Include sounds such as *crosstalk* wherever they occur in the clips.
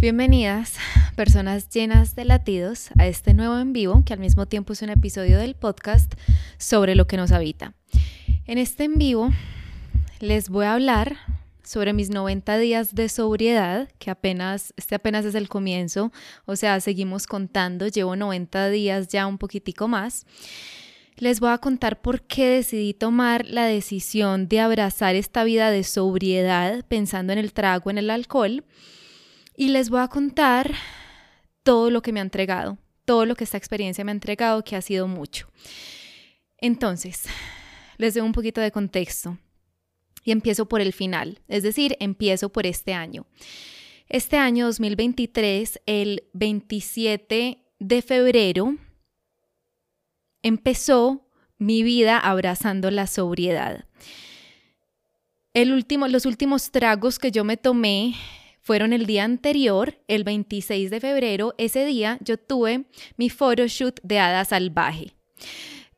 Bienvenidas, personas llenas de latidos, a este nuevo en vivo, que al mismo tiempo es un episodio del podcast sobre lo que nos habita. En este en vivo les voy a hablar sobre mis 90 días de sobriedad, que apenas, este apenas es el comienzo, o sea, seguimos contando, llevo 90 días ya un poquitico más. Les voy a contar por qué decidí tomar la decisión de abrazar esta vida de sobriedad pensando en el trago, en el alcohol y les voy a contar todo lo que me ha entregado, todo lo que esta experiencia me ha entregado, que ha sido mucho. Entonces, les doy un poquito de contexto y empiezo por el final, es decir, empiezo por este año. Este año 2023, el 27 de febrero, empezó mi vida abrazando la sobriedad. El último, los últimos tragos que yo me tomé fueron el día anterior, el 26 de febrero. Ese día yo tuve mi photoshoot de Hada Salvaje.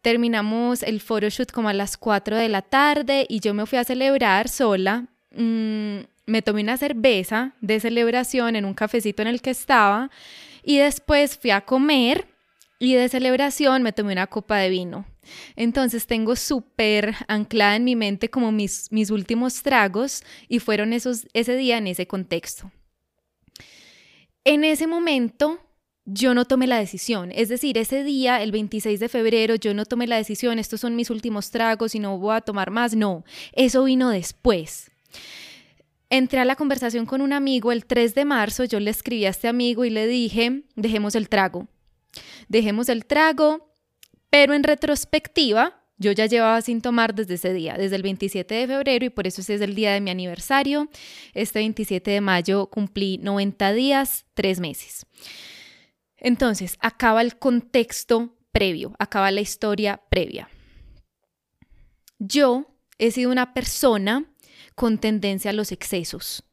Terminamos el photoshoot como a las 4 de la tarde y yo me fui a celebrar sola. Mm, me tomé una cerveza de celebración en un cafecito en el que estaba y después fui a comer y de celebración me tomé una copa de vino. Entonces tengo súper anclada en mi mente como mis, mis últimos tragos y fueron esos, ese día en ese contexto. En ese momento yo no tomé la decisión, es decir, ese día, el 26 de febrero, yo no tomé la decisión, estos son mis últimos tragos y no voy a tomar más, no, eso vino después. Entré a la conversación con un amigo el 3 de marzo, yo le escribí a este amigo y le dije, dejemos el trago, dejemos el trago, pero en retrospectiva, yo ya llevaba sin tomar desde ese día, desde el 27 de febrero y por eso ese es el día de mi aniversario. Este 27 de mayo cumplí 90 días, 3 meses. Entonces, acaba el contexto previo, acaba la historia previa. Yo he sido una persona con tendencia a los excesos.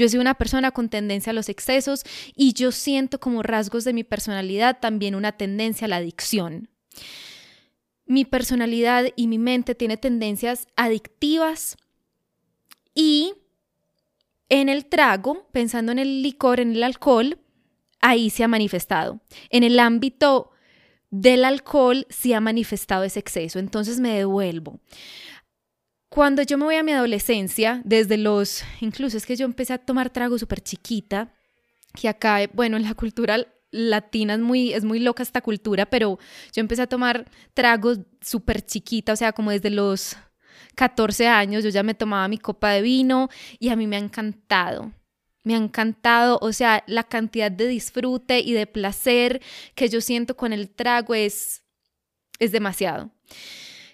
Yo sido una persona con tendencia a los excesos y yo siento como rasgos de mi personalidad también una tendencia a la adicción mi personalidad y mi mente tiene tendencias adictivas y en el trago, pensando en el licor, en el alcohol, ahí se ha manifestado. En el ámbito del alcohol se ha manifestado ese exceso, entonces me devuelvo. Cuando yo me voy a mi adolescencia, desde los, incluso es que yo empecé a tomar trago súper chiquita, que acá, bueno, en la cultura latina es muy, es muy loca esta cultura, pero yo empecé a tomar tragos súper chiquita, o sea, como desde los 14 años, yo ya me tomaba mi copa de vino y a mí me ha encantado. Me ha encantado, o sea, la cantidad de disfrute y de placer que yo siento con el trago es, es demasiado.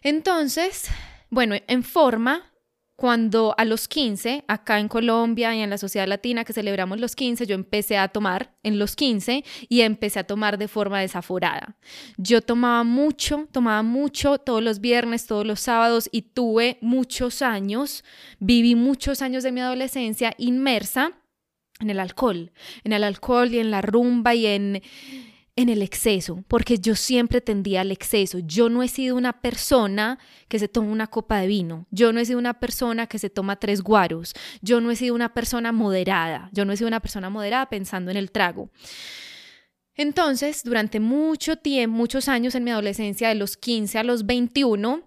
Entonces, bueno, en forma, cuando a los 15, acá en Colombia y en la sociedad latina que celebramos los 15, yo empecé a tomar en los 15 y empecé a tomar de forma desaforada. Yo tomaba mucho, tomaba mucho todos los viernes, todos los sábados y tuve muchos años, viví muchos años de mi adolescencia inmersa en el alcohol, en el alcohol y en la rumba y en en el exceso, porque yo siempre tendía al exceso. Yo no he sido una persona que se toma una copa de vino. Yo no he sido una persona que se toma tres guaros. Yo no he sido una persona moderada. Yo no he sido una persona moderada pensando en el trago. Entonces, durante mucho tiempo, muchos años en mi adolescencia, de los 15 a los 21,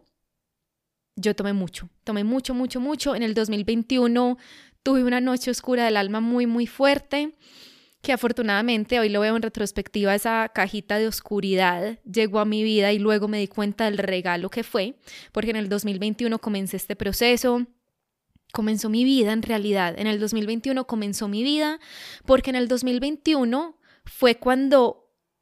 yo tomé mucho. Tomé mucho, mucho, mucho. En el 2021 tuve una noche oscura del alma muy, muy fuerte que afortunadamente hoy lo veo en retrospectiva, esa cajita de oscuridad llegó a mi vida y luego me di cuenta del regalo que fue, porque en el 2021 comencé este proceso, comenzó mi vida en realidad, en el 2021 comenzó mi vida, porque en el 2021 fue cuando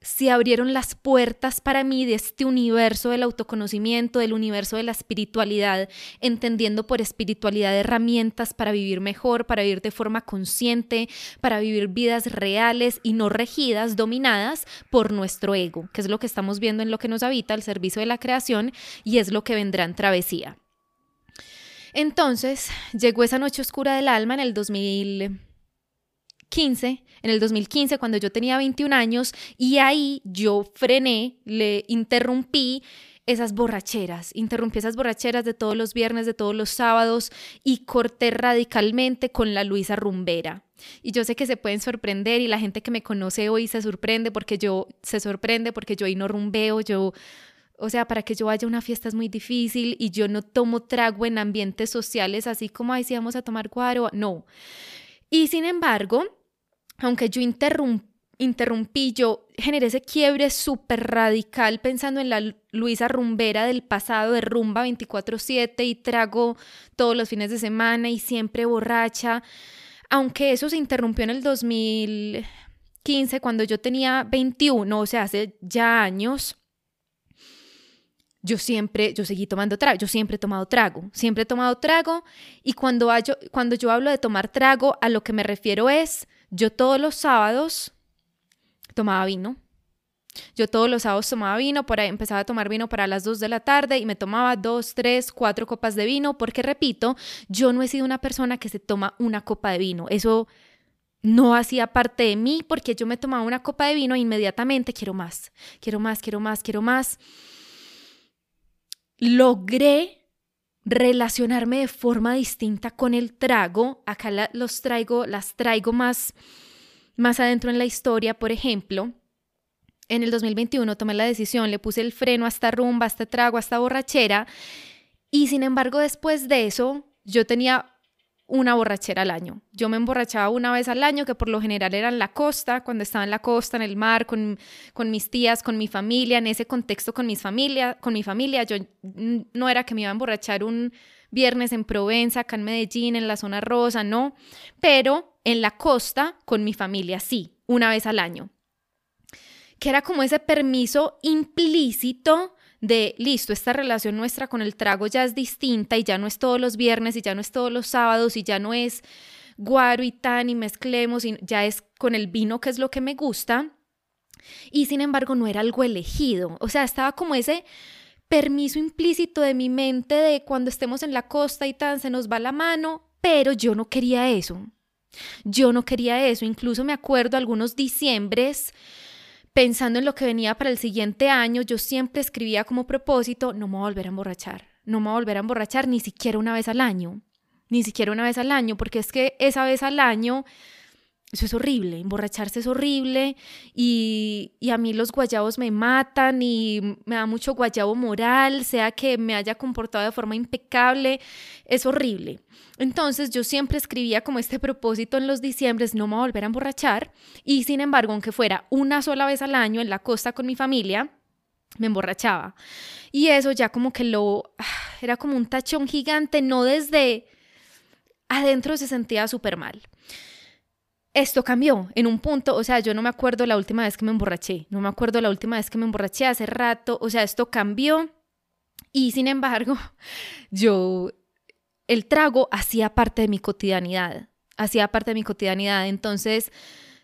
se abrieron las puertas para mí de este universo del autoconocimiento, del universo de la espiritualidad, entendiendo por espiritualidad herramientas para vivir mejor, para vivir de forma consciente, para vivir vidas reales y no regidas, dominadas por nuestro ego, que es lo que estamos viendo en lo que nos habita, el servicio de la creación, y es lo que vendrá en travesía. Entonces, llegó esa noche oscura del alma en el 2000 15, en el 2015, cuando yo tenía 21 años, y ahí yo frené, le interrumpí esas borracheras, interrumpí esas borracheras de todos los viernes, de todos los sábados y corté radicalmente con la Luisa Rumbera. Y yo sé que se pueden sorprender y la gente que me conoce hoy se sorprende porque yo se sorprende porque yo ahí no rumbeo, yo o sea, para que yo vaya a una fiesta es muy difícil y yo no tomo trago en ambientes sociales así como ahí si vamos a tomar guaro, no. Y sin embargo, aunque yo interrumpí, yo generé ese quiebre súper radical pensando en la Luisa rumbera del pasado de rumba 24/7 y trago todos los fines de semana y siempre borracha. Aunque eso se interrumpió en el 2015 cuando yo tenía 21, o sea, hace ya años yo siempre, yo seguí tomando trago, yo siempre he tomado trago, siempre he tomado trago y cuando, cuando yo hablo de tomar trago, a lo que me refiero es, yo todos los sábados tomaba vino. Yo todos los sábados tomaba vino, por empezaba a tomar vino para las 2 de la tarde y me tomaba dos, tres, cuatro copas de vino, porque repito, yo no he sido una persona que se toma una copa de vino. Eso no hacía parte de mí porque yo me tomaba una copa de vino e inmediatamente quiero más, quiero más, quiero más, quiero más logré relacionarme de forma distinta con el trago. Acá los traigo, las traigo más, más adentro en la historia, por ejemplo. En el 2021 tomé la decisión, le puse el freno a esta rumba, a este trago, a esta borrachera. Y sin embargo, después de eso, yo tenía una borrachera al año. Yo me emborrachaba una vez al año, que por lo general era en la costa, cuando estaba en la costa, en el mar, con, con mis tías, con mi familia, en ese contexto con, mis familia, con mi familia. Yo no era que me iba a emborrachar un viernes en Provenza, acá en Medellín, en la zona rosa, no, pero en la costa con mi familia sí, una vez al año. Que era como ese permiso implícito de, listo, esta relación nuestra con el trago ya es distinta y ya no es todos los viernes y ya no es todos los sábados y ya no es guaro y tan y mezclemos y ya es con el vino que es lo que me gusta. Y sin embargo no era algo elegido, o sea, estaba como ese permiso implícito de mi mente de cuando estemos en la costa y tan se nos va la mano, pero yo no quería eso. Yo no quería eso, incluso me acuerdo algunos diciembres pensando en lo que venía para el siguiente año, yo siempre escribía como propósito, no me voy a volver a emborrachar, no me voy a volver a emborrachar ni siquiera una vez al año, ni siquiera una vez al año, porque es que esa vez al año eso es horrible, emborracharse es horrible y, y, a mí los guayabos me matan y me da mucho guayabo moral, sea que me haya comportado de forma impecable, es horrible. Entonces yo siempre escribía como este propósito en los diciembres, no me voy a volver a emborrachar y sin embargo, aunque fuera una sola vez al año en la costa con mi familia, me emborrachaba. Y eso ya como que lo, ah, era como un tachón gigante, no desde adentro se sentía súper mal esto cambió en un punto, o sea, yo no me acuerdo la última vez que me emborraché, no me acuerdo la última vez que me emborraché hace rato, o sea, esto cambió y sin embargo, *laughs* yo, el trago hacía parte de mi cotidianidad, hacía parte de mi cotidianidad, entonces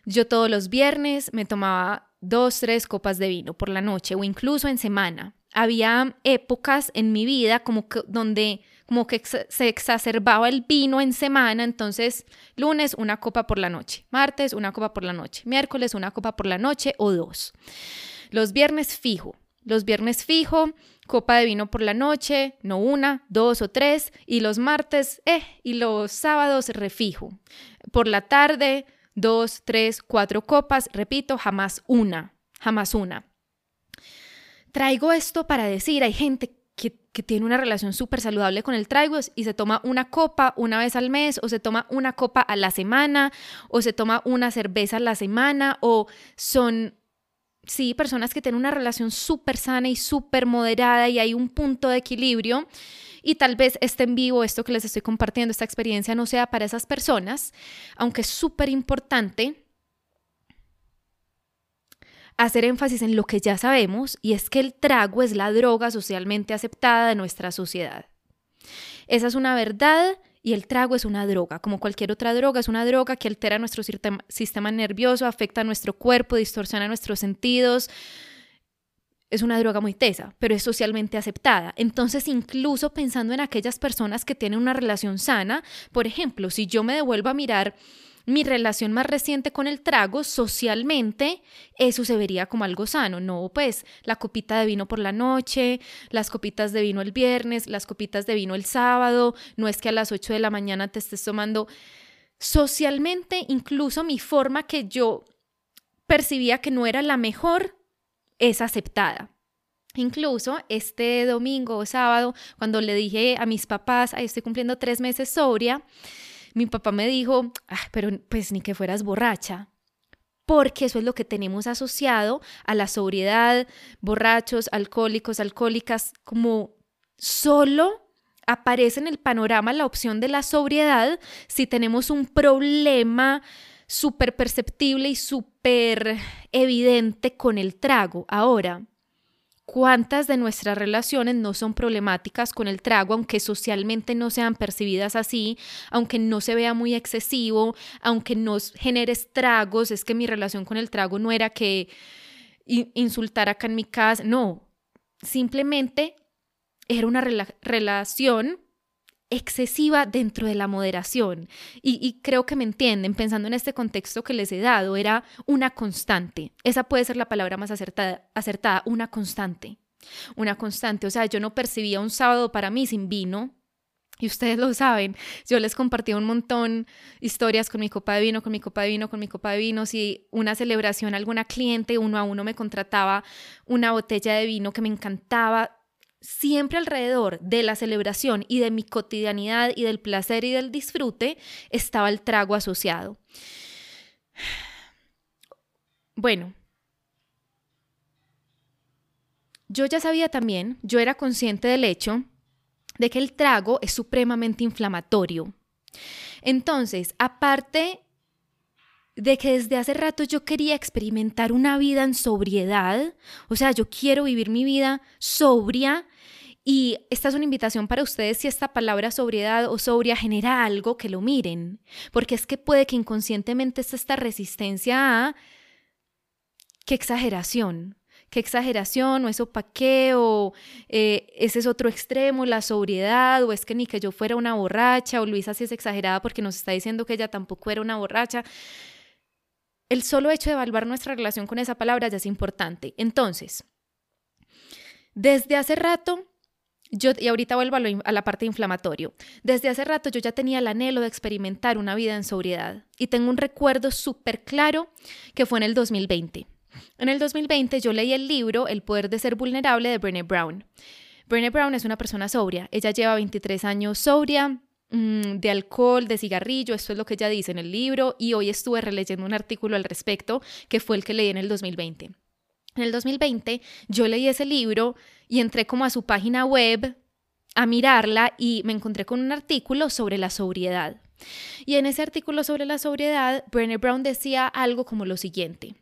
yo todos los viernes me tomaba dos, tres copas de vino por la noche o incluso en semana. Había épocas en mi vida como que donde como que se exacerbaba el vino en semana, entonces lunes una copa por la noche, martes una copa por la noche, miércoles una copa por la noche o dos. Los viernes fijo, los viernes fijo, copa de vino por la noche, no una, dos o tres, y los martes, eh, y los sábados refijo. Por la tarde, dos, tres, cuatro copas, repito, jamás una, jamás una. Traigo esto para decir, hay gente que, tiene una relación súper saludable con el trago y se toma una copa una vez al mes o se toma una copa a la semana o se toma una cerveza a la semana o son, sí, personas que tienen una relación súper sana y súper moderada y hay un punto de equilibrio. Y tal vez este en vivo, esto que les estoy compartiendo, esta experiencia no sea para esas personas, aunque es súper importante hacer énfasis en lo que ya sabemos y es que el trago es la droga socialmente aceptada de nuestra sociedad. Esa es una verdad y el trago es una droga, como cualquier otra droga, es una droga que altera nuestro sistema nervioso, afecta a nuestro cuerpo, distorsiona nuestros sentidos. Es una droga muy tesa, pero es socialmente aceptada. Entonces, incluso pensando en aquellas personas que tienen una relación sana, por ejemplo, si yo me devuelvo a mirar mi relación más reciente con el trago, socialmente, eso se vería como algo sano. No, pues la copita de vino por la noche, las copitas de vino el viernes, las copitas de vino el sábado, no es que a las 8 de la mañana te estés tomando. Socialmente, incluso mi forma que yo percibía que no era la mejor, es aceptada. Incluso este domingo o sábado, cuando le dije a mis papás, Ay, estoy cumpliendo tres meses sobria, mi papá me dijo, ah, pero pues ni que fueras borracha, porque eso es lo que tenemos asociado a la sobriedad, borrachos, alcohólicos, alcohólicas, como solo aparece en el panorama la opción de la sobriedad si tenemos un problema súper perceptible y súper evidente con el trago. Ahora, ¿Cuántas de nuestras relaciones no son problemáticas con el trago, aunque socialmente no sean percibidas así, aunque no se vea muy excesivo, aunque no genere estragos? Es que mi relación con el trago no era que insultar acá en mi casa, no, simplemente era una relación excesiva dentro de la moderación. Y, creo que me entienden, pensando en este contexto que les he dado, era una constante. Esa puede ser la palabra más acertada, acertada, una constante. Una constante. O sea, yo no percibía un sábado para mí sin vino. Y ustedes lo saben, yo les compartí un montón historias con mi copa de vino, con mi copa de vino, con mi copa de vino. Si una celebración, alguna cliente uno a uno me contrataba una botella de vino que me encantaba, siempre alrededor de la celebración y de mi cotidianidad y del placer y del disfrute estaba el trago asociado. Bueno, yo ya sabía también, yo era consciente del hecho de que el trago es supremamente inflamatorio. Entonces, aparte de que desde hace rato yo quería experimentar una vida en sobriedad, o sea, yo quiero vivir mi vida sobria y esta es una invitación para ustedes si esta palabra sobriedad o sobria genera algo que lo miren, porque es que puede que inconscientemente esté esta resistencia a qué exageración, qué exageración o eso pa' qué o eh, ese es otro extremo, la sobriedad o es que ni que yo fuera una borracha o Luisa sí es exagerada porque nos está diciendo que ella tampoco era una borracha. El solo hecho de evaluar nuestra relación con esa palabra ya es importante. Entonces, desde hace rato yo, y ahorita vuelvo a, la parte inflamatorio. Desde hace rato yo ya tenía el anhelo de experimentar una vida en sobriedad y tengo un recuerdo súper claro que fue en el 2020. En el 2020 yo leí el libro El poder de ser vulnerable de Brené Brown. Brené Brown es una persona sobria. Ella lleva 23 años sobria, de alcohol, de cigarrillo, esto es lo que ella dice en el libro y hoy estuve releyendo un artículo al respecto que fue el que leí en el 2020. En el 2020 yo leí ese libro y entré como a su página web a mirarla y me encontré con un artículo sobre la sobriedad. Y en ese artículo sobre la sobriedad, Brené Brown decía algo como lo siguiente.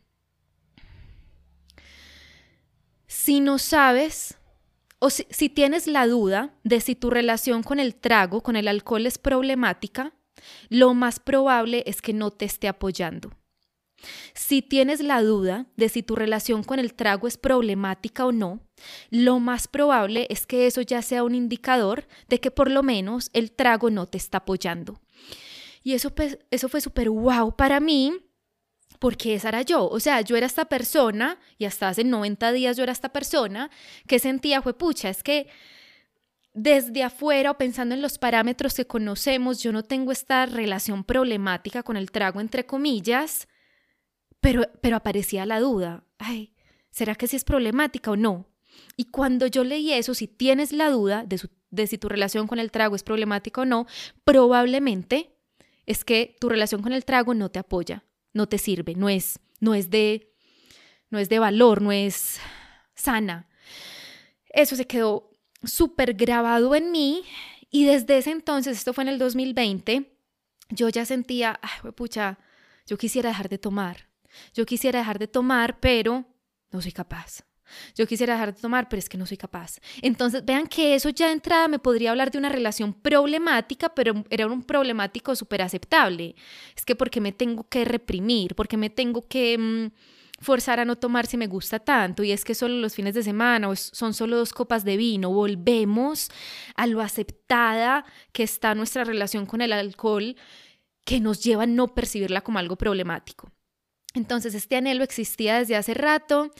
Si no sabes o si, tienes la duda de si tu relación con el trago, con el alcohol es problemática, lo más probable es que no te esté apoyando. Si tienes la duda de si tu relación con el trago es problemática o no, lo más probable es que eso ya sea un indicador de que por lo menos el trago no te está apoyando. Y eso, pues, eso fue súper wow para mí, porque esa era yo. O sea, yo era esta persona, y hasta hace 90 días yo era esta persona, que sentía, fue pucha, es que desde afuera o pensando en los parámetros que conocemos, yo no tengo esta relación problemática con el trago, entre comillas, pero, pero aparecía la duda, ay, ¿será que sí es problemática o no? Y cuando yo leí eso, si tienes la duda de, de si tu relación con el trago es problemática o no, probablemente es que tu relación con el trago no te apoya, no te sirve, no es, no es de, no es de valor, no es sana. Eso se quedó súper grabado en mí y desde ese entonces, esto fue en el 2020, yo ya sentía, ay, pucha, yo quisiera dejar de tomar. Yo quisiera dejar de tomar, pero no soy capaz. Yo quisiera dejar de tomar, pero es que no soy capaz. Entonces, vean que eso ya de entrada me podría hablar de una relación problemática, pero era un problemático súper aceptable. Es que porque me tengo que reprimir, porque me tengo que mm, forzar a no tomar si me gusta tanto, y es que solo los fines de semana o son solo dos copas de vino, volvemos a lo aceptada que está nuestra relación con el alcohol que nos lleva a no percibirla como algo problemático. Entonces, este anhelo existía desde hace rato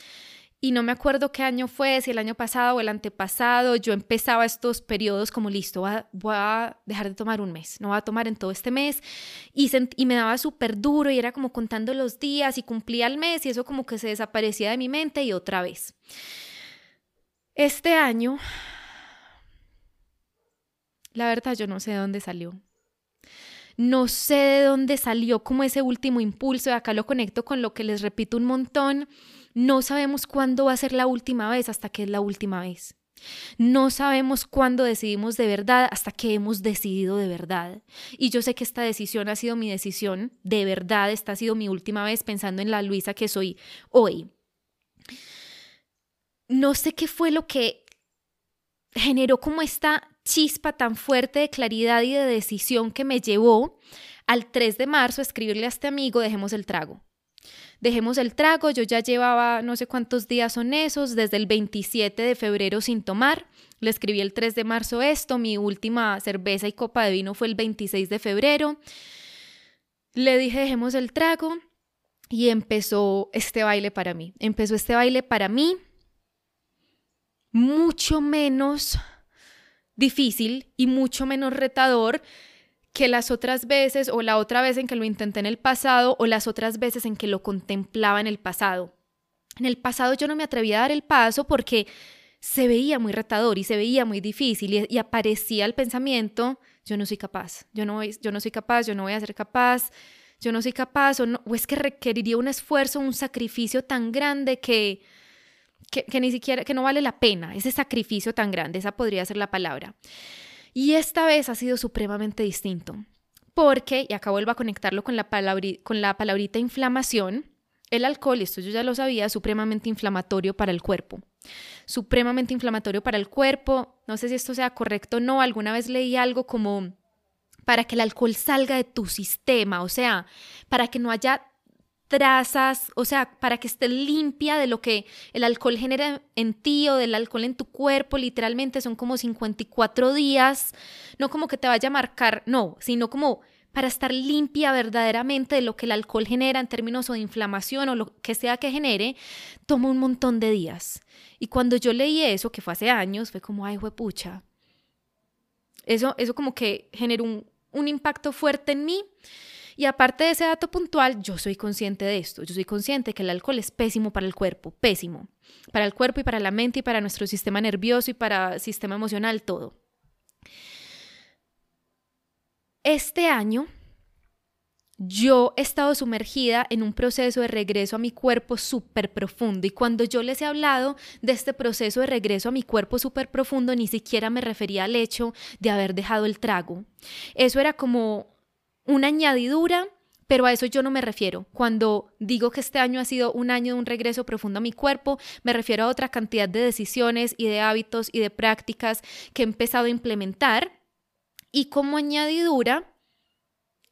y no me acuerdo qué año fue, si el año pasado o el antepasado, yo empezaba estos periodos como listo, voy a, dejar de tomar un mes, no voy a tomar en todo este mes y, y me daba súper duro y era como contando los días y cumplía el mes y eso como que se desaparecía de mi mente y otra vez. Este año, la verdad yo no sé de dónde salió. No sé de dónde salió como ese último impulso, y acá lo conecto con lo que les repito un montón. No sabemos cuándo va a ser la última vez hasta que es la última vez. No sabemos cuándo decidimos de verdad hasta que hemos decidido de verdad. Y yo sé que esta decisión ha sido mi decisión, de verdad, esta ha sido mi última vez pensando en la Luisa que soy hoy. No sé qué fue lo que generó como esta chispa tan fuerte de claridad y de decisión que me llevó al 3 de marzo a escribirle a este amigo, dejemos el trago. Dejemos el trago, yo ya llevaba no sé cuántos días son esos, desde el 27 de febrero sin tomar. Le escribí el 3 de marzo esto, mi última cerveza y copa de vino fue el 26 de febrero. Le dije, dejemos el trago y empezó este baile para mí. Empezó este baile para mí mucho menos difícil y mucho menos retador que las otras veces o la otra vez en que lo intenté en el pasado o las otras veces en que lo contemplaba en el pasado. En el pasado yo no me atrevía a dar el paso porque se veía muy retador y se veía muy difícil y, aparecía el pensamiento, yo no soy capaz, yo no, yo no soy capaz, yo no voy a ser capaz, yo no soy capaz o, o es que requeriría un esfuerzo, un sacrificio tan grande que, que, ni siquiera, que no vale la pena, ese sacrificio tan grande, esa podría ser la palabra. Y esta vez ha sido supremamente distinto, porque, y acá vuelvo a conectarlo con la, con la palabrita inflamación, el alcohol, esto yo ya lo sabía, es supremamente inflamatorio para el cuerpo. Supremamente inflamatorio para el cuerpo. No sé si esto sea correcto o no. Alguna vez leí algo como para que el alcohol salga de tu sistema, o sea, para que no haya trazas, o sea, para que esté limpia de lo que el alcohol genera en ti o del alcohol en tu cuerpo, literalmente son como 54 días, no como que te vaya a marcar, no, sino como para estar limpia verdaderamente de lo que el alcohol genera en términos de inflamación o lo que sea que genere, toma un montón de días. Y cuando yo leí eso, que fue hace años, fue como, ay, pucha. Eso, eso como que generó un, un impacto fuerte en mí. Y aparte de ese dato puntual, yo soy consciente de esto. Yo soy consciente que el alcohol es pésimo para el cuerpo, pésimo. Para el cuerpo y para la mente y para nuestro sistema nervioso y para sistema emocional, todo. Este año yo he estado sumergida en un proceso de regreso a mi cuerpo súper profundo y cuando yo les he hablado de este proceso de regreso a mi cuerpo súper profundo, ni siquiera me refería al hecho de haber dejado el trago. Eso era como una añadidura, pero a eso yo no me refiero. Cuando digo que este año ha sido un año de un regreso profundo a mi cuerpo, me refiero a otra cantidad de decisiones y de hábitos y de prácticas que he empezado a implementar. Y como añadidura,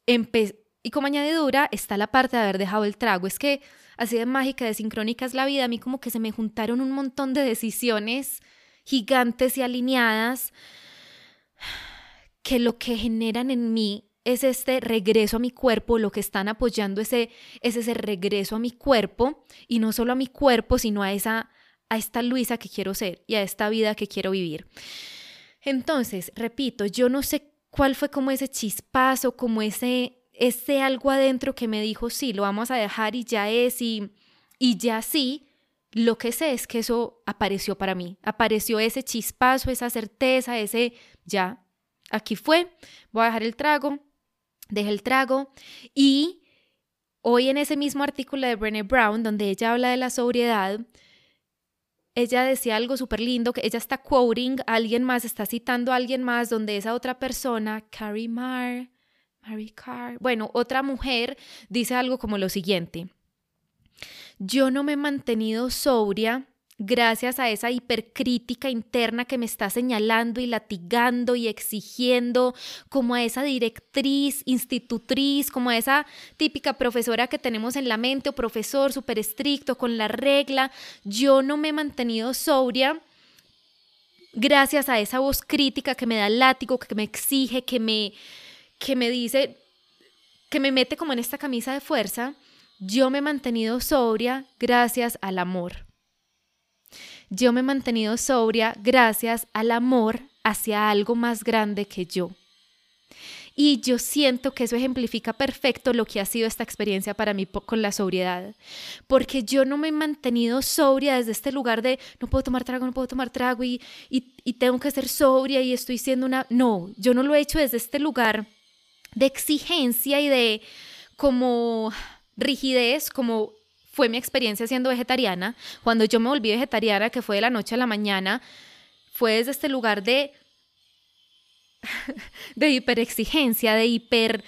y como añadidura está la parte de haber dejado el trago. Es que así de mágica, de sincrónica es la vida. A mí como que se me juntaron un montón de decisiones gigantes y alineadas que lo que generan en mí es este regreso a mi cuerpo, lo que están apoyando ese, es ese regreso a mi cuerpo y no solo a mi cuerpo, sino a esa a esta Luisa que quiero ser y a esta vida que quiero vivir. Entonces, repito, yo no sé cuál fue como ese chispazo, como ese ese algo adentro que me dijo, sí, lo vamos a dejar y ya es y y ya sí, lo que sé es que eso apareció para mí, apareció ese chispazo, esa certeza, ese ya, aquí fue, voy a dejar el trago, dejé el trago y hoy en ese mismo artículo de Brené Brown, donde ella habla de la sobriedad, ella decía algo súper lindo, que ella está quoting a alguien más, está citando a alguien más, donde esa otra persona, Carrie Marr, Mary Carr, bueno, otra mujer dice algo como lo siguiente, yo no me he mantenido sobria gracias a esa hipercrítica interna que me está señalando y latigando y exigiendo, como a esa directriz, institutriz, como a esa típica profesora que tenemos en la mente o profesor súper estricto con la regla, yo no me he mantenido sobria gracias a esa voz crítica que me da látigo, que me exige, que me, que me dice, que me mete como en esta camisa de fuerza, yo me he mantenido sobria gracias al amor. Yo me he mantenido sobria gracias al amor hacia algo más grande que yo. Y yo siento que eso ejemplifica perfecto lo que ha sido esta experiencia para mí con la sobriedad. Porque yo no me he mantenido sobria desde este lugar de no puedo tomar trago, no puedo tomar trago y, y, tengo que ser sobria y estoy siendo una... No, yo no lo he hecho desde este lugar de exigencia y de como rigidez, como fue mi experiencia siendo vegetariana. Cuando yo me volví vegetariana, que fue de la noche a la mañana, fue desde este lugar de *laughs* de hiperexigencia, de hiper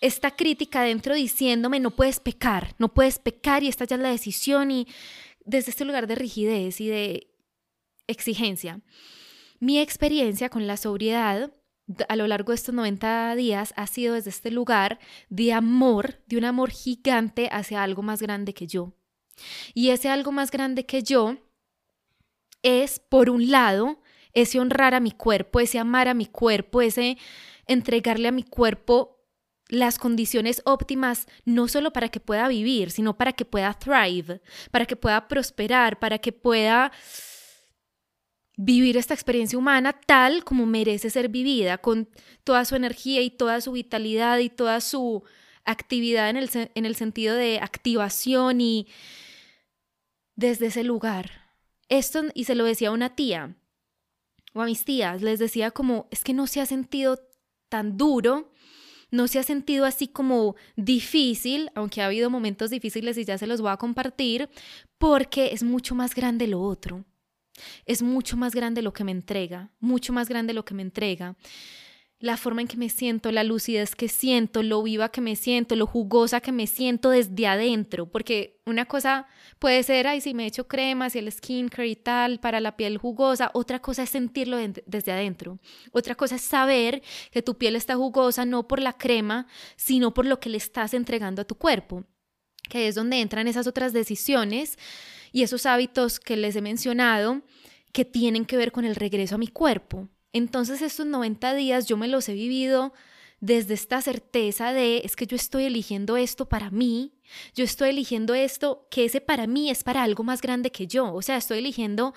esta crítica dentro diciéndome no puedes pecar, no puedes pecar y esta ya es la decisión y desde este lugar de rigidez y de exigencia. Mi experiencia con la sobriedad a lo largo de estos 90 días ha sido desde este lugar de amor, de un amor gigante hacia algo más grande que yo. Y ese algo más grande que yo es, por un lado, ese honrar a mi cuerpo, ese amar a mi cuerpo, ese entregarle a mi cuerpo las condiciones óptimas, no solo para que pueda vivir, sino para que pueda thrive, para que pueda prosperar, para que pueda vivir esta experiencia humana tal como merece ser vivida, con toda su energía y toda su vitalidad y toda su actividad en el, en el sentido de activación y desde ese lugar. Esto, y se lo decía a una tía, o a mis tías, les decía como, es que no se ha sentido tan duro, no se ha sentido así como difícil, aunque ha habido momentos difíciles y ya se los voy a compartir, porque es mucho más grande lo otro. Es mucho más grande lo que me entrega, mucho más grande lo que me entrega la forma en que me siento, la lucidez que siento, lo viva que me siento, lo jugosa que me siento desde adentro, porque una cosa puede ser, ay, si me echo cremas y el skincare y tal para la piel jugosa, otra cosa es sentirlo desde adentro, otra cosa es saber que tu piel está jugosa no por la crema, sino por lo que le estás entregando a tu cuerpo, que es donde entran esas otras decisiones y esos hábitos que les he mencionado que tienen que ver con el regreso a mi cuerpo. Entonces estos 90 días yo me los he vivido desde esta certeza de es que yo estoy eligiendo esto para mí, yo estoy eligiendo esto que ese para mí es para algo más grande que yo, o sea, estoy eligiendo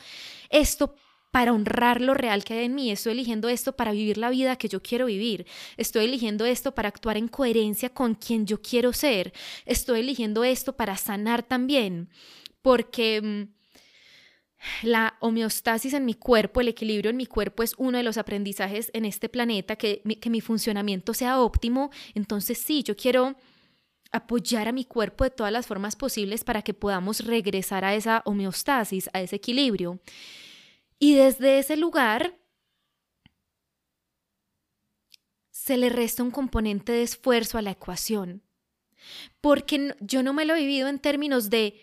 esto para honrar lo real que hay en mí, estoy eligiendo esto para vivir la vida que yo quiero vivir, estoy eligiendo esto para actuar en coherencia con quien yo quiero ser, estoy eligiendo esto para sanar también, porque mm, la homeostasis en mi cuerpo, el equilibrio en mi cuerpo es uno de los aprendizajes en este planeta, que mi, que mi funcionamiento sea óptimo. Entonces sí, yo quiero apoyar a mi cuerpo de todas las formas posibles para que podamos regresar a esa homeostasis, a ese equilibrio. Y desde ese lugar se le resta un componente de esfuerzo a la ecuación, porque yo no me lo he vivido en términos de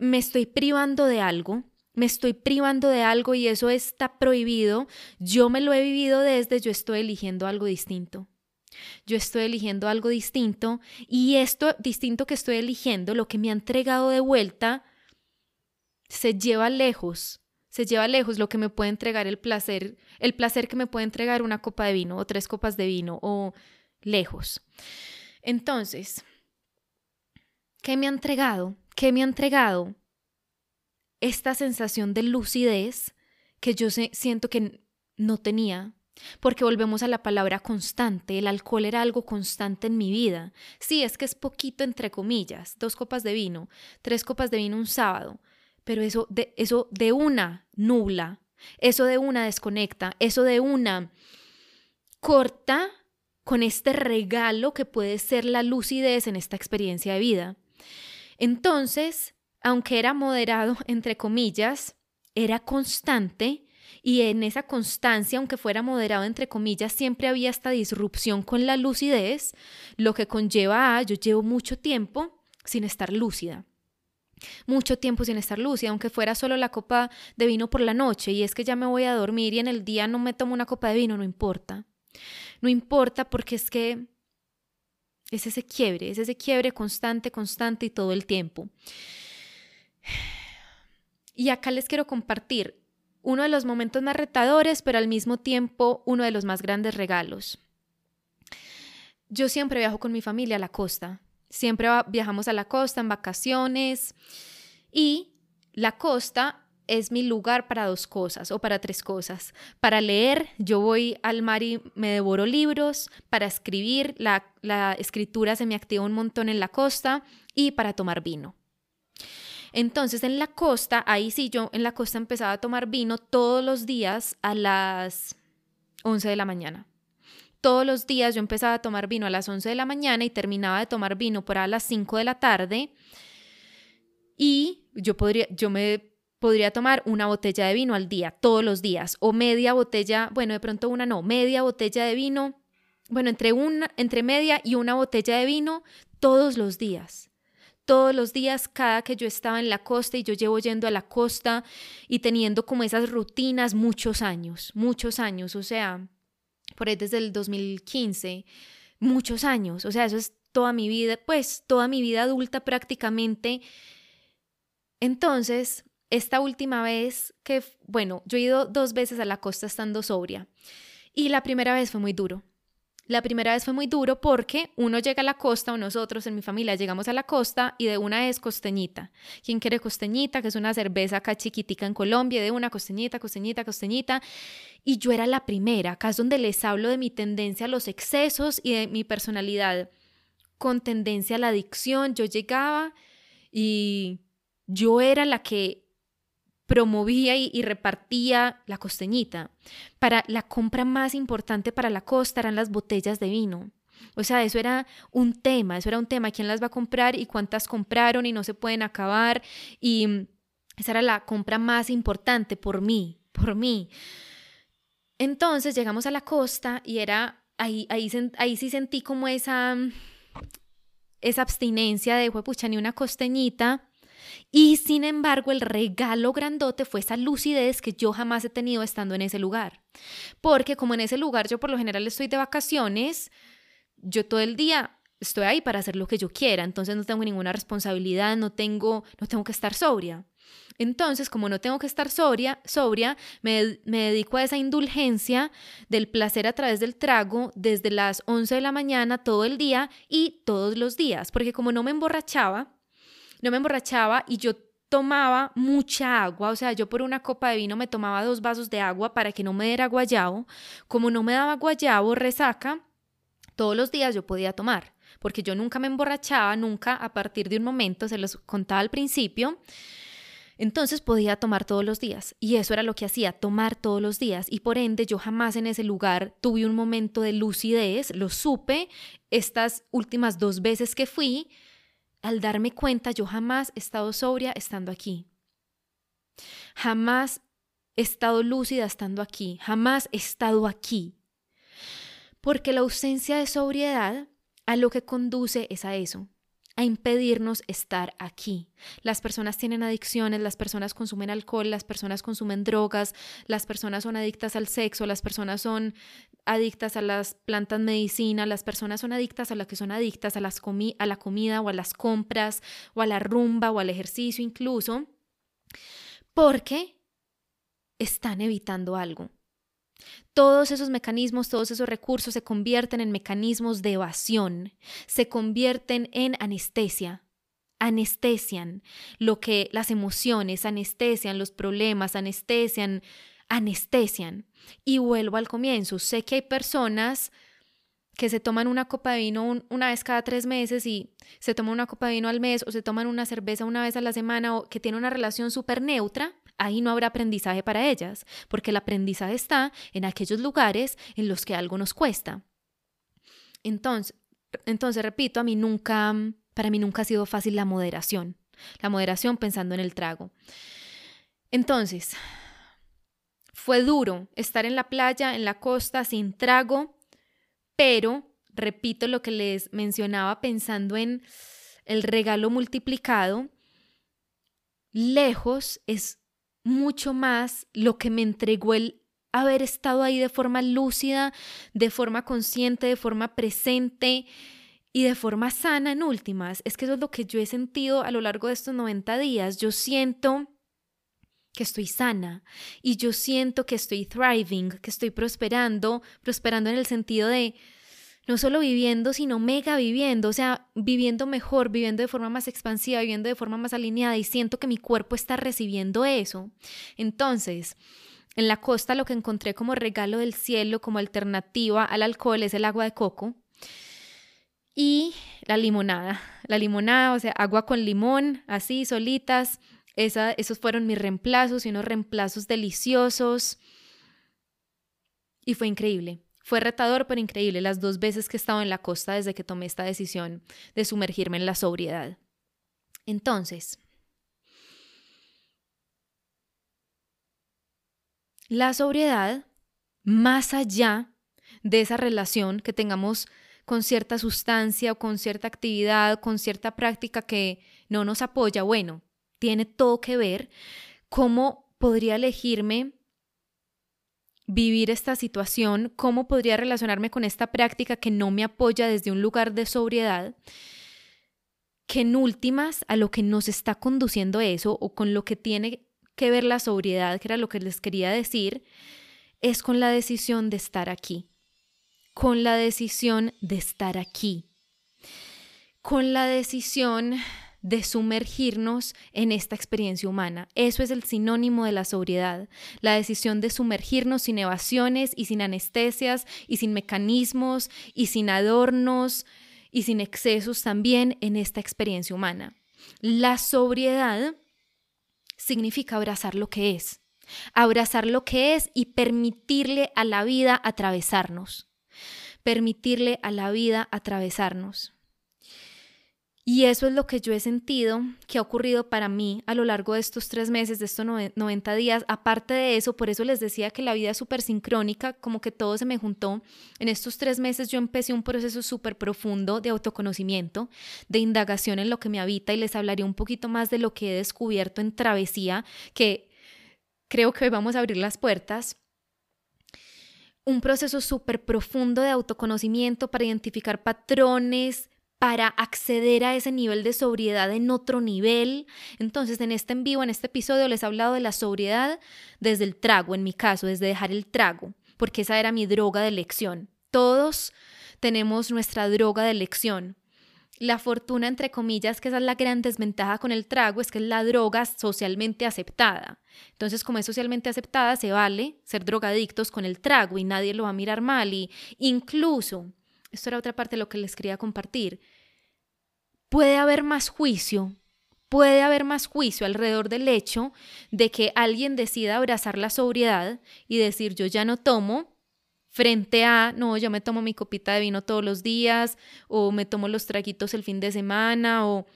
me estoy privando de algo, me estoy privando de algo y eso está prohibido, yo me lo he vivido desde yo estoy eligiendo algo distinto. Yo estoy eligiendo algo distinto y esto distinto que estoy eligiendo, lo que me ha entregado de vuelta, se lleva lejos, se lleva lejos lo que me puede entregar el placer, el placer que me puede entregar una copa de vino o tres copas de vino o lejos. Entonces, ¿qué me ha entregado? ¿Qué me ha entregado? Esta sensación de lucidez que yo siento que no tenía, porque volvemos a la palabra constante. El alcohol era algo constante en mi vida. Sí, es que es poquito entre comillas, dos copas de vino, tres copas de vino un sábado, pero eso de, eso de una nubla, eso de una desconecta, eso de una corta con este regalo que puede ser la lucidez en esta experiencia de vida. Entonces, aunque era moderado, entre comillas, era constante y en esa constancia, aunque fuera moderado, entre comillas, siempre había esta disrupción con la lucidez, lo que conlleva a yo llevo mucho tiempo sin estar lúcida. Mucho tiempo sin estar lúcida, aunque fuera solo la copa de vino por la noche y es que ya me voy a dormir y en el día no me tomo una copa de vino, no importa. No importa porque es que es ese quiebre, es ese quiebre constante, constante y todo el tiempo. Y acá les quiero compartir uno de los momentos más retadores, pero al mismo tiempo uno de los más grandes regalos. yo siempre viajo con mi familia a la costa. Siempre viajamos a la costa en vacaciones y la costa es mi lugar para dos cosas o para tres cosas. Para leer, yo voy al mar y me devoro libros. Para escribir, la, la escritura se me activa un montón en la costa. Y para tomar vino. Entonces en la costa, ahí sí, yo en la costa empezaba a tomar vino todos los días a las 11 de la mañana. Todos los días yo empezaba a tomar vino a las 11 de la mañana y terminaba de tomar vino por a las 5 de la tarde. Y yo podría, yo me podría tomar una botella de vino al día, todos los días, o media botella, bueno, de pronto una no, media botella de vino, bueno, entre una, entre media y una botella de vino todos los días todos los días, cada que yo estaba en la costa y yo llevo yendo a la costa y teniendo como esas rutinas muchos años, muchos años, o sea, por ahí desde el 2015, muchos años, o sea, eso es toda mi vida, pues toda mi vida adulta prácticamente. Entonces, esta última vez que, bueno, yo he ido dos veces a la costa estando sobria y la primera vez fue muy duro. La primera vez fue muy duro porque uno llega a la costa, o nosotros en mi familia llegamos a la costa y de una es costeñita. ¿Quién quiere costeñita? Que es una cerveza acá chiquitica en Colombia, de una costeñita, costeñita, costeñita. Y yo era la primera. Acá es donde les hablo de mi tendencia a los excesos y de mi personalidad con tendencia a la adicción. Yo llegaba y yo era la que promovía y, repartía la costeñita. Para la compra más importante para la costa eran las botellas de vino. O sea, eso era un tema, eso era un tema, quién las va a comprar y cuántas compraron y no se pueden acabar. Y mm, esa era la compra más importante por mí, por mí. Entonces llegamos a la costa y era, ahí, ahí, ahí sí sentí como esa, esa abstinencia de, pucha, ni una costeñita y sin embargo, el regalo grandote fue esa lucidez que yo jamás he tenido estando en ese lugar. Porque como en ese lugar yo por lo general estoy de vacaciones, yo todo el día estoy ahí para hacer lo que yo quiera, entonces no tengo ninguna responsabilidad, no tengo, no tengo que estar sobria. Entonces, como no tengo que estar sobria, sobria me, me, dedico a esa indulgencia del placer a través del trago desde las 11 de la mañana todo el día y todos los días, porque como no me emborrachaba, no me emborrachaba y yo tomaba mucha agua, o sea, yo por una copa de vino me tomaba dos vasos de agua para que no me diera guayabo. Como no me daba guayabo, resaca, todos los días yo podía tomar, porque yo nunca me emborrachaba, nunca a partir de un momento, se los contaba al principio, entonces podía tomar todos los días y eso era lo que hacía, tomar todos los días y por ende yo jamás en ese lugar tuve un momento de lucidez, lo supe estas últimas dos veces que fui, al darme cuenta, yo jamás he estado sobria estando aquí. Jamás he estado lúcida estando aquí. Jamás he estado aquí. Porque la ausencia de sobriedad a lo que conduce es a eso, a impedirnos estar aquí. Las personas tienen adicciones, las personas consumen alcohol, las personas consumen drogas, las personas son adictas al sexo, las personas son adictas a las plantas medicina, las personas son adictas a lo que son adictas a, las a la comida o a las compras o a la rumba o al ejercicio incluso, porque están evitando algo. Todos esos mecanismos, todos esos recursos se convierten en mecanismos de evasión, se convierten en anestesia, anestesian lo que las emociones, anestesian los problemas, anestesian, anestesian. Y vuelvo al comienzo, sé que hay personas que se toman una copa de vino una vez cada tres meses y se toman una copa de vino al mes o se toman una cerveza una vez a la semana o que tienen una relación súper neutra ahí no habrá aprendizaje para ellas, porque el aprendizaje está en aquellos lugares en los que algo nos cuesta. Entonces, entonces repito, a mí nunca, para mí nunca ha sido fácil la moderación, la moderación pensando en el trago. Entonces, fue duro estar en la playa, en la costa, sin trago, pero, repito lo que les mencionaba pensando en el regalo multiplicado, lejos es mucho más lo que me entregó el haber estado ahí de forma lúcida, de forma consciente, de forma presente y de forma sana en últimas. Es que eso es lo que yo he sentido a lo largo de estos 90 días. Yo siento que estoy sana y yo siento que estoy thriving, que estoy prosperando, prosperando en el sentido de no solo viviendo, sino mega viviendo, o sea, viviendo mejor, viviendo de forma más expansiva, viviendo de forma más alineada y siento que mi cuerpo está recibiendo eso. Entonces, en la costa lo que encontré como regalo del cielo, como alternativa al alcohol, es el agua de coco y la limonada. La limonada, o sea, agua con limón, así, solitas. Esa, esos fueron mis reemplazos y unos reemplazos deliciosos. Y fue increíble. Fue retador, pero increíble las dos veces que he estado en la costa desde que tomé esta decisión de sumergirme en la sobriedad. Entonces, la sobriedad, más allá de esa relación que tengamos con cierta sustancia o con cierta actividad, con cierta práctica que no nos apoya, bueno, tiene todo que ver cómo podría elegirme vivir esta situación, cómo podría relacionarme con esta práctica que no me apoya desde un lugar de sobriedad, que en últimas a lo que nos está conduciendo eso o con lo que tiene que ver la sobriedad, que era lo que les quería decir, es con la decisión de estar aquí, con la decisión de estar aquí, con la decisión de sumergirnos en esta experiencia humana. Eso es el sinónimo de la sobriedad, la decisión de sumergirnos sin evasiones y sin anestesias y sin mecanismos y sin adornos y sin excesos también en esta experiencia humana. La sobriedad significa abrazar lo que es, abrazar lo que es y permitirle a la vida atravesarnos, permitirle a la vida atravesarnos. Y eso es lo que yo he sentido que ha ocurrido para mí a lo largo de estos tres meses, de estos 90 días. Aparte de eso, por eso les decía que la vida es súper sincrónica, como que todo se me juntó. En estos tres meses yo empecé un proceso súper profundo de autoconocimiento, de indagación en lo que me habita y les hablaré un poquito más de lo que he descubierto en Travesía, que creo que hoy vamos a abrir las puertas un proceso súper profundo de autoconocimiento para identificar patrones, para acceder a ese nivel de sobriedad en otro nivel. Entonces, en este en vivo, en este episodio, les he hablado de la sobriedad desde el trago, en mi caso, desde dejar el trago, porque esa era mi droga de elección. Todos tenemos nuestra droga de elección. La fortuna, entre comillas, que esa es la gran desventaja con el trago, es que es la droga socialmente aceptada. Entonces, como es socialmente aceptada, se vale ser drogadictos con el trago y nadie lo va a mirar mal. Y incluso esto era otra parte de lo que les quería compartir, puede haber más juicio, puede haber más juicio alrededor del hecho de que alguien decida abrazar la sobriedad y decir yo ya no tomo frente a, no, yo me tomo mi copita de vino todos los días o me tomo los traguitos el fin de semana o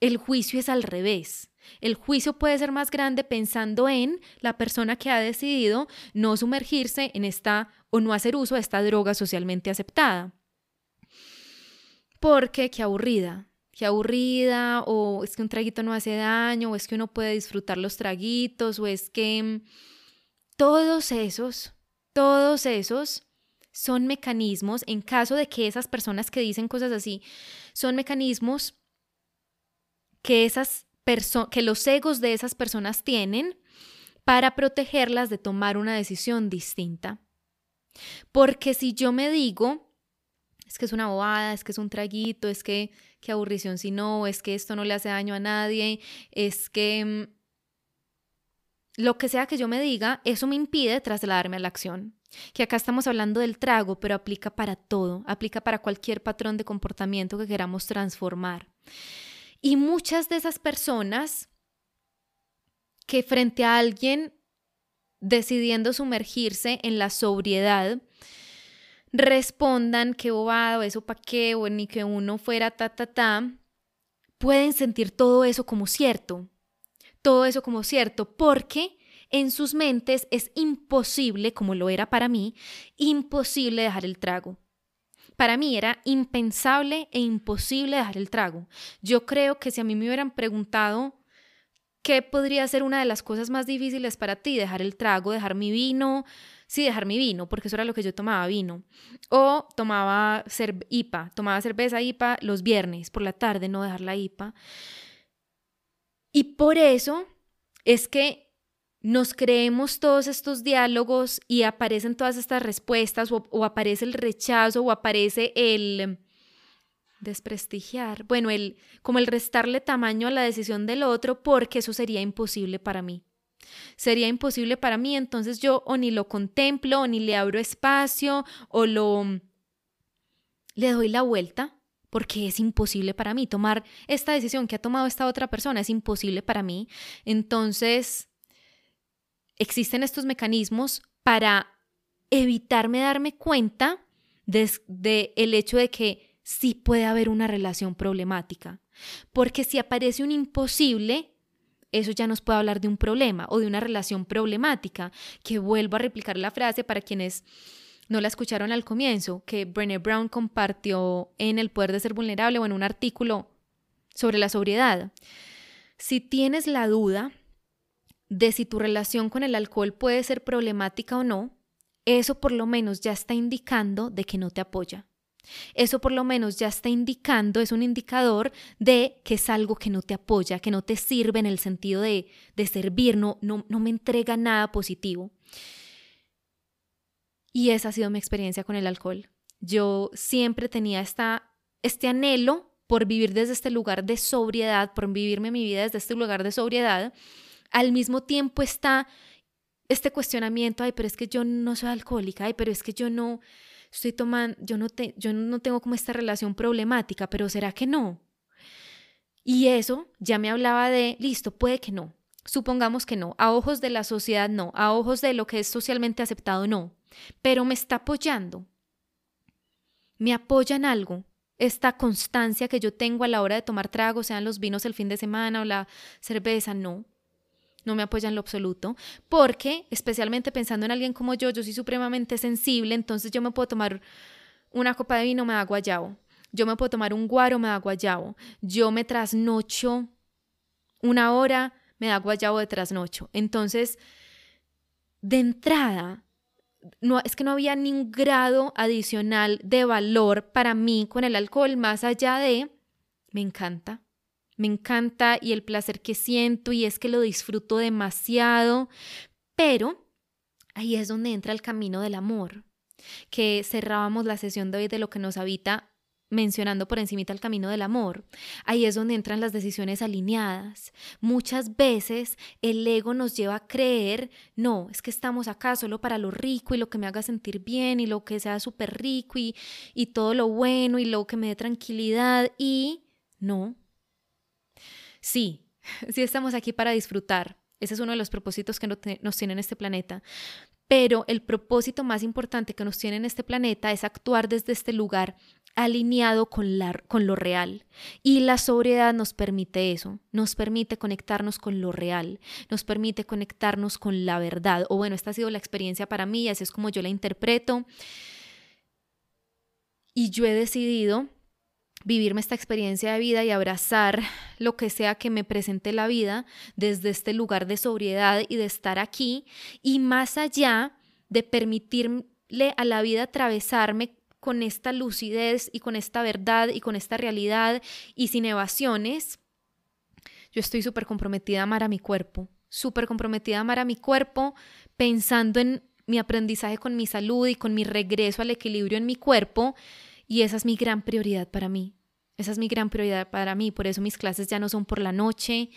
el juicio es al revés. El juicio puede ser más grande pensando en la persona que ha decidido no sumergirse en esta o no hacer uso de esta droga socialmente aceptada porque qué aburrida, qué aburrida, o es que un traguito no hace daño, o es que uno puede disfrutar los traguitos, o es que mm, todos esos, todos esos son mecanismos, en caso de que esas personas que dicen cosas así, son mecanismos que, esas que los egos de esas personas tienen para protegerlas de tomar una decisión distinta. Porque si yo me digo, es que es una bobada, es que es un traguito, es que qué aburrición si no, es que esto no le hace daño a nadie, es que mm, lo que sea que yo me diga, eso me impide trasladarme a la acción. Que acá estamos hablando del trago, pero aplica para todo, aplica para cualquier patrón de comportamiento que queramos transformar. Y muchas de esas personas que frente a alguien decidiendo sumergirse en la sobriedad, respondan qué bobado, eso para qué, o ni que uno fuera ta, ta, ta, pueden sentir todo eso como cierto, todo eso como cierto, porque en sus mentes es imposible, como lo era para mí, imposible dejar el trago. Para mí era impensable e imposible dejar el trago. Yo creo que si a mí me hubieran preguntado qué podría ser una de las cosas más difíciles para ti, dejar el trago, dejar mi vino, sí dejar mi vino, porque eso era lo que yo tomaba vino. O tomaba IPA, tomaba cerveza IPA los viernes por la tarde, no dejar la IPA. Y por eso es que nos creemos todos estos diálogos y aparecen todas estas respuestas o, aparece el rechazo o aparece el desprestigiar, bueno, el como el restarle tamaño a la decisión del otro porque eso sería imposible para mí. Sería imposible para mí, entonces yo o ni lo contemplo o ni le abro espacio o lo le doy la vuelta porque es imposible para mí tomar esta decisión que ha tomado esta otra persona, es imposible para mí. Entonces, existen estos mecanismos para evitarme darme cuenta de, el hecho de que sí puede haber una relación problemática. Porque si aparece un imposible, eso ya nos puede hablar de un problema o de una relación problemática, que vuelvo a replicar la frase para quienes no la escucharon al comienzo, que Brené Brown compartió en El Poder de Ser Vulnerable o en un artículo sobre la sobriedad. Si tienes la duda de si tu relación con el alcohol puede ser problemática o no, eso por lo menos ya está indicando de que no te apoya. Eso por lo menos ya está indicando, es un indicador de que es algo que no te apoya, que no te sirve en el sentido de, de servir, no, no, no me entrega nada positivo. Y esa ha sido mi experiencia con el alcohol. Yo siempre tenía esta, este anhelo por vivir desde este lugar de sobriedad, por vivirme mi vida desde este lugar de sobriedad, al mismo tiempo está este cuestionamiento, ay, pero es que yo no soy alcohólica, ay, pero es que yo no estoy tomando, yo no, te, yo no tengo como esta relación problemática, pero ¿será que no? Y eso ya me hablaba de, listo, puede que no, supongamos que no, a ojos de la sociedad no, a ojos de lo que es socialmente aceptado no, pero me está apoyando, me apoya en algo, esta constancia que yo tengo a la hora de tomar trago, sean los vinos el fin de semana o la cerveza, no no me apoya en lo absoluto, porque especialmente pensando en alguien como yo, yo soy supremamente sensible, entonces yo me puedo tomar una copa de vino, me da guayabo, yo me puedo tomar un guaro, me da guayabo, yo me trasnocho una hora, me da guayabo de trasnocho. Entonces, de entrada, no, es que no había ningún grado adicional de valor para mí con el alcohol, más allá de, me encanta, me encanta y el placer que siento y es que lo disfruto demasiado, pero ahí es donde entra el camino del amor, que cerrábamos la sesión de hoy de lo que nos habita mencionando por encimita el camino del amor. Ahí es donde entran las decisiones alineadas. Muchas veces el ego nos lleva a creer, no, es que estamos acá solo para lo rico y lo que me haga sentir bien y lo que sea súper rico y, y todo lo bueno y lo que me dé tranquilidad y no, Sí, *laughs* sí estamos aquí para disfrutar. Ese es uno de los propósitos que nos tiene en este planeta. Pero el propósito más importante que nos tiene en este planeta es actuar desde este lugar alineado con, la, con lo real. Y la sobriedad nos permite eso, nos permite conectarnos con lo real, nos permite conectarnos con la verdad. O bueno, esta ha sido la experiencia para mí, así es como yo la interpreto. Y yo he decidido vivirme esta experiencia de vida y abrazar lo que sea que me presente la vida desde este lugar de sobriedad y de estar aquí y más allá de permitirle a la vida atravesarme con esta lucidez y con esta verdad y con esta realidad y sin evasiones, yo estoy súper comprometida a amar a mi cuerpo, súper comprometida a amar a mi cuerpo, pensando en mi aprendizaje con mi salud y con mi regreso al equilibrio en mi cuerpo y esa es mi gran prioridad para mí. Esa es mi gran prioridad para mí. Por eso mis clases ya no son por la noche.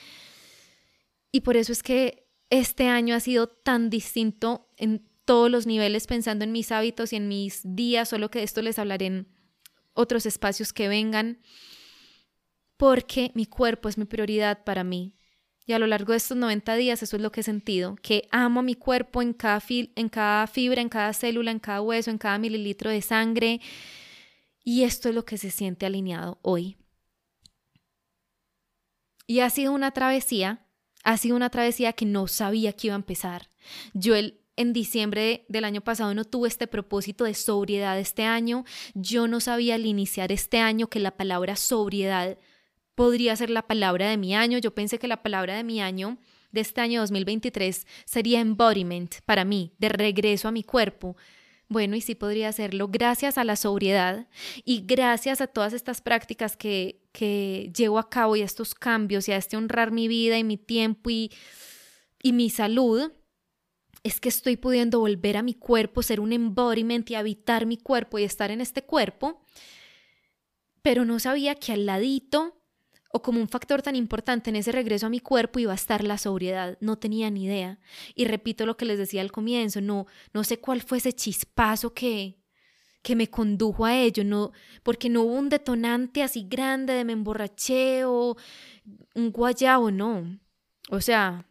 Y por eso es que este año ha sido tan distinto en todos los niveles, pensando en mis hábitos y en mis días, solo que de esto les hablaré en otros espacios que vengan, porque mi cuerpo es mi prioridad para mí. Y a lo largo de estos 90 días eso es lo que he sentido, que amo a mi cuerpo en cada, en cada fibra, en cada célula, en cada hueso, en cada mililitro de sangre, y esto es lo que se siente alineado hoy. Y ha sido una travesía, ha sido una travesía que no sabía que iba a empezar. Yo el, en diciembre del año pasado no tuve este propósito de sobriedad este año. Yo no sabía al iniciar este año que la palabra sobriedad podría ser la palabra de mi año. Yo pensé que la palabra de mi año, de este año 2023, sería embodiment para mí, de regreso a mi cuerpo, bueno, y sí podría hacerlo gracias a la sobriedad y gracias a todas estas prácticas que, que llevo a cabo y a estos cambios y a este honrar mi vida y mi tiempo y, y mi salud, es que estoy pudiendo volver a mi cuerpo, ser un embodiment y habitar mi cuerpo y estar en este cuerpo, pero no sabía que al ladito o como un factor tan importante en ese regreso a mi cuerpo iba a estar la sobriedad. No tenía ni idea. Y repito lo que les decía al comienzo, no, no sé cuál fue ese chispazo que, que me condujo a ello, no, porque no hubo un detonante así grande de me emborraché o un guayabo, no. O sea,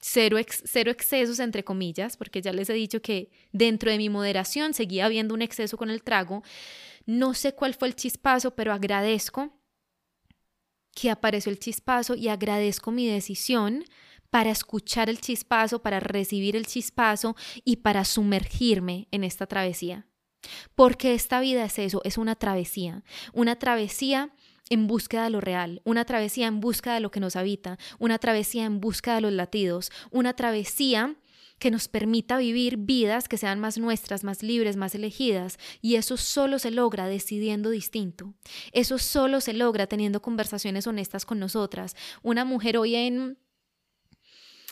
cero, cero excesos, entre comillas, porque ya les he dicho que dentro de mi moderación seguía habiendo un exceso con el trago. No sé cuál fue el chispazo, pero agradezco que apareció el chispazo y agradezco mi decisión para escuchar el chispazo, para recibir el chispazo y para sumergirme en esta travesía. Porque esta vida es eso, es una travesía, una travesía en búsqueda de lo real, una travesía en busca de lo que nos habita, una travesía en busca de los latidos, una travesía que nos permita vivir vidas que sean más nuestras, más libres, más elegidas. Y eso solo se logra decidiendo distinto. Eso solo se logra teniendo conversaciones honestas con nosotras. Una mujer hoy en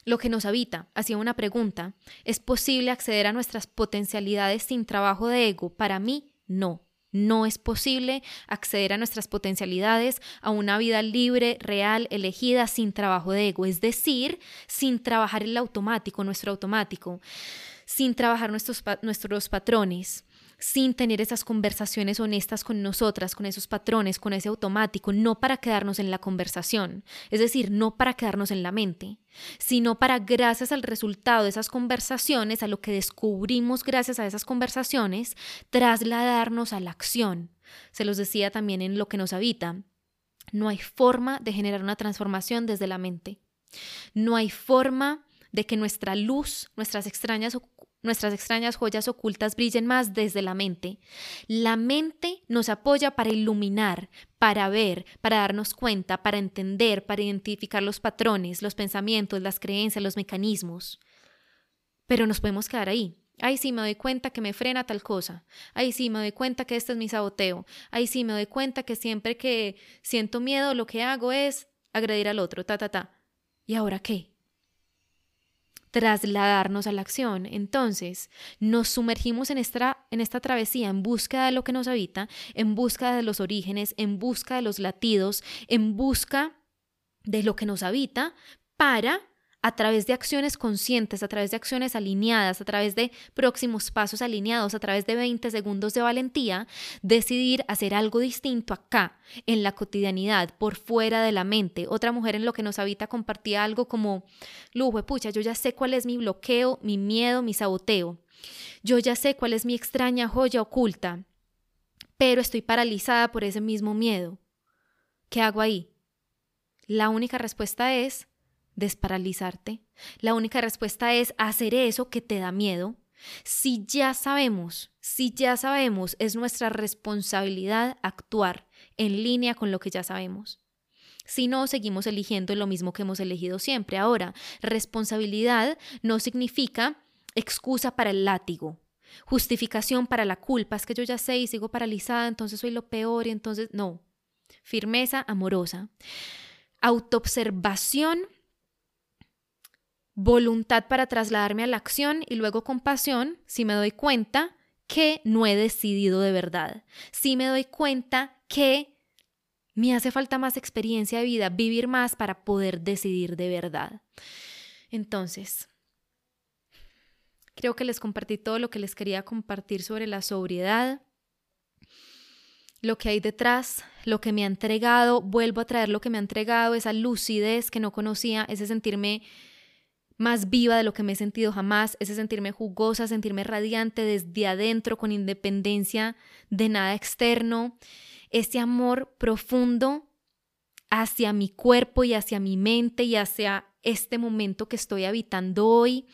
lo que nos habita, hacía una pregunta, ¿es posible acceder a nuestras potencialidades sin trabajo de ego? Para mí, no. No es posible acceder a nuestras potencialidades, a una vida libre, real, elegida, sin trabajo de ego, es decir, sin trabajar el automático, nuestro automático, sin trabajar nuestros, nuestros patrones sin tener esas conversaciones honestas con nosotras, con esos patrones, con ese automático, no para quedarnos en la conversación, es decir, no para quedarnos en la mente, sino para, gracias al resultado de esas conversaciones, a lo que descubrimos gracias a esas conversaciones, trasladarnos a la acción. Se los decía también en lo que nos habita. No hay forma de generar una transformación desde la mente. No hay forma de que nuestra luz, nuestras extrañas nuestras extrañas joyas ocultas brillen más desde la mente. La mente nos apoya para iluminar, para ver, para darnos cuenta, para entender, para identificar los patrones, los pensamientos, las creencias, los mecanismos. Pero nos podemos quedar ahí. Ay, sí, me doy cuenta que me frena tal cosa. Ay, sí, me doy cuenta que este es mi saboteo. Ay, sí, me doy cuenta que siempre que siento miedo lo que hago es agredir al otro, ta, ta, ta. ¿Y ahora qué? Trasladarnos a la acción. Entonces, nos sumergimos en esta, en esta travesía en busca de lo que nos habita, en busca de los orígenes, en busca de los latidos, en busca de lo que nos habita para a través de acciones conscientes, a través de acciones alineadas, a través de próximos pasos alineados, a través de 20 segundos de valentía, decidir hacer algo distinto acá, en la cotidianidad, por fuera de la mente. Otra mujer en lo que nos habita compartía algo como, lujo, pucha, yo ya sé cuál es mi bloqueo, mi miedo, mi saboteo. Yo ya sé cuál es mi extraña joya oculta, pero estoy paralizada por ese mismo miedo. ¿Qué hago ahí? La única respuesta es desparalizarte. La única respuesta es hacer eso que te da miedo. Si ya sabemos, si ya sabemos, es nuestra responsabilidad actuar en línea con lo que ya sabemos. Si no, seguimos eligiendo lo mismo que hemos elegido siempre. Ahora, responsabilidad no significa excusa para el látigo, justificación para la culpa, es que yo ya sé y sigo paralizada, entonces soy lo peor y entonces no. Firmeza amorosa. Autoobservación voluntad para trasladarme a la acción y luego compasión si me doy cuenta que no he decidido de verdad, si me doy cuenta que me hace falta más experiencia de vida, vivir más para poder decidir de verdad. Entonces, creo que les compartí todo lo que les quería compartir sobre la sobriedad, lo que hay detrás, lo que me ha entregado, vuelvo a traer lo que me ha entregado, esa lucidez que no conocía, ese sentirme más viva de lo que me he sentido jamás, ese sentirme jugosa, sentirme radiante desde adentro, con independencia de nada externo, ese amor profundo hacia mi cuerpo y hacia mi mente y hacia este momento que estoy habitando hoy.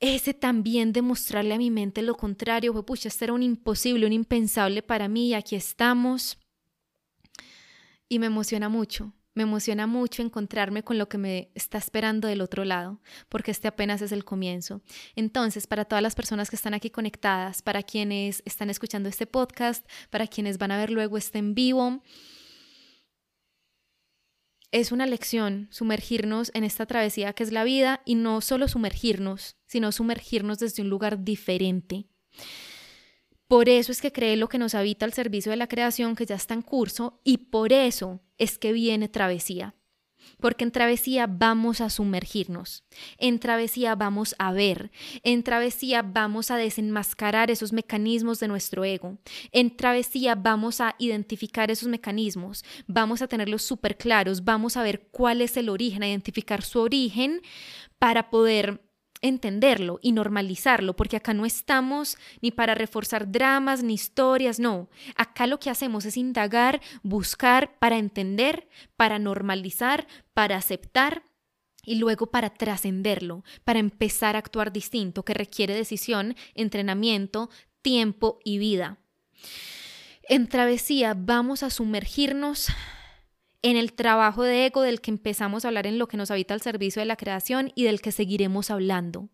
Ese también demostrarle a mi mente lo contrario, fue, pucha, esto era un imposible, un impensable para mí y aquí estamos. Y me emociona mucho, me emociona mucho encontrarme con lo que me está esperando del otro lado, porque este apenas es el comienzo. Entonces, para todas las personas que están aquí conectadas, para quienes están escuchando este podcast, para quienes van a ver luego este en vivo, es una lección sumergirnos en esta travesía que es la vida y no solo sumergirnos, sino sumergirnos desde un lugar diferente. Por eso es que cree lo que nos habita al servicio de la creación que ya está en curso y por eso es que viene travesía. Porque en travesía vamos a sumergirnos, en travesía vamos a ver, en travesía vamos a desenmascarar esos mecanismos de nuestro ego, en travesía vamos a identificar esos mecanismos, vamos a tenerlos súper claros, vamos a ver cuál es el origen, a identificar su origen para poder entenderlo y normalizarlo, porque acá no estamos ni para reforzar dramas ni historias, no. Acá lo que hacemos es indagar, buscar para entender, para normalizar, para aceptar y luego para trascenderlo, para empezar a actuar distinto, que requiere decisión, entrenamiento, tiempo y vida. En travesía vamos a sumergirnos en el trabajo de ego del que empezamos a hablar en lo que nos habita al servicio de la creación y del que seguiremos hablando.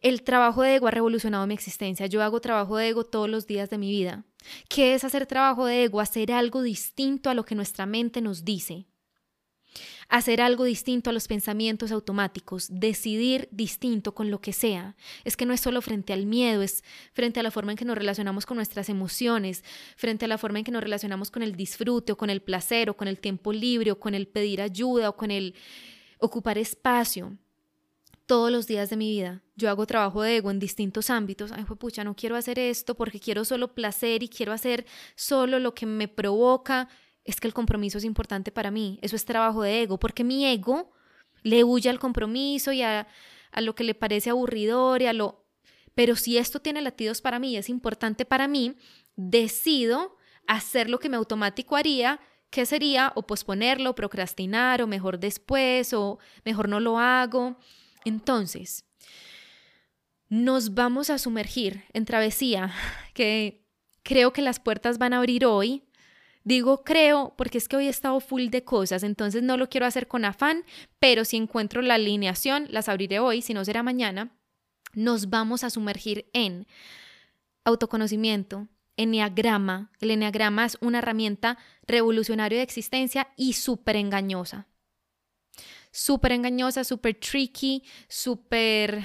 El trabajo de ego ha revolucionado mi existencia. Yo hago trabajo de ego todos los días de mi vida. ¿Qué es hacer trabajo de ego? Hacer algo distinto a lo que nuestra mente nos dice hacer algo distinto a los pensamientos automáticos, decidir distinto con lo que sea. Es que no es solo frente al miedo, es frente a la forma en que nos relacionamos con nuestras emociones, frente a la forma en que nos relacionamos con el disfrute o con el placer o con el tiempo libre o con el pedir ayuda o con el ocupar espacio. Todos los días de mi vida yo hago trabajo de ego en distintos ámbitos. Ay, pucha, no quiero hacer esto porque quiero solo placer y quiero hacer solo lo que me provoca es que el compromiso es importante para mí, eso es trabajo de ego, porque mi ego le huye al compromiso y a, lo que le parece aburridor y a lo... Pero si esto tiene latidos para mí, es importante para mí, decido hacer lo que me automático haría, que sería o posponerlo, procrastinar, o mejor después, o mejor no lo hago. Entonces, nos vamos a sumergir en travesía, que creo que las puertas van a abrir hoy, Digo creo porque es que hoy he estado full de cosas, entonces no lo quiero hacer con afán, pero si encuentro la alineación, las abriré hoy, si no será mañana. Nos vamos a sumergir en autoconocimiento, enneagrama. El enneagrama es una herramienta revolucionaria de existencia y súper engañosa. Súper engañosa, súper tricky, súper,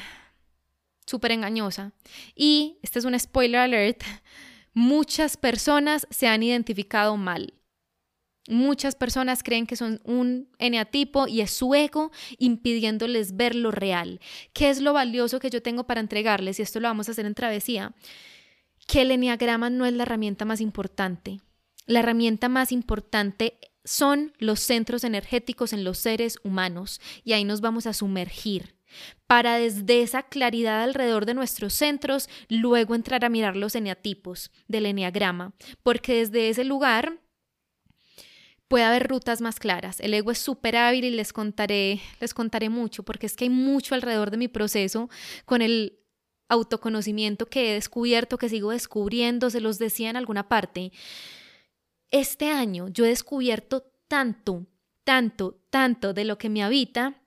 súper engañosa. Y este es un spoiler alert muchas personas se han identificado mal. Muchas personas creen que son un eneatipo y es su ego impidiéndoles ver lo real. ¿Qué es lo valioso que yo tengo para entregarles? Y esto lo vamos a hacer en travesía. Que el eneagrama no es la herramienta más importante. La herramienta más importante son los centros energéticos en los seres humanos y ahí nos vamos a sumergir para desde esa claridad alrededor de nuestros centros luego entrar a mirar los eneatipos del eneagrama, porque desde ese lugar puede haber rutas más claras. El ego es súper hábil y les contaré, les contaré mucho, porque es que hay mucho alrededor de mi proceso con el autoconocimiento que he descubierto, que sigo descubriendo, se los decía en alguna parte. Este año yo he descubierto tanto, tanto, tanto de lo que me habita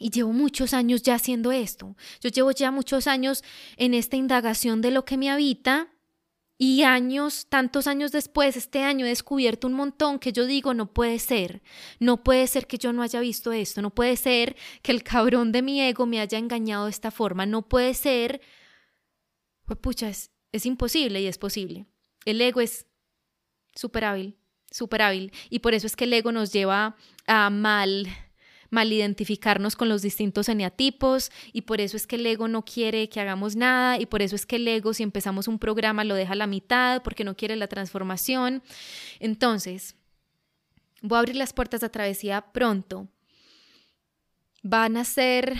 y llevo muchos años ya haciendo esto. Yo llevo ya muchos años en esta indagación de lo que me habita y años, tantos años después, este año he descubierto un montón que yo digo, no puede ser, no puede ser que yo no haya visto esto, no puede ser que el cabrón de mi ego me haya engañado de esta forma, no puede ser, pues pucha, es, imposible y es posible. El ego es súper hábil, súper hábil y por eso es que el ego nos lleva a mal mal identificarnos con los distintos eneatipos y por eso es que el ego no quiere que hagamos nada y por eso es que el ego si empezamos un programa lo deja a la mitad porque no quiere la transformación. Entonces, voy a abrir las puertas de travesía pronto. Van a ser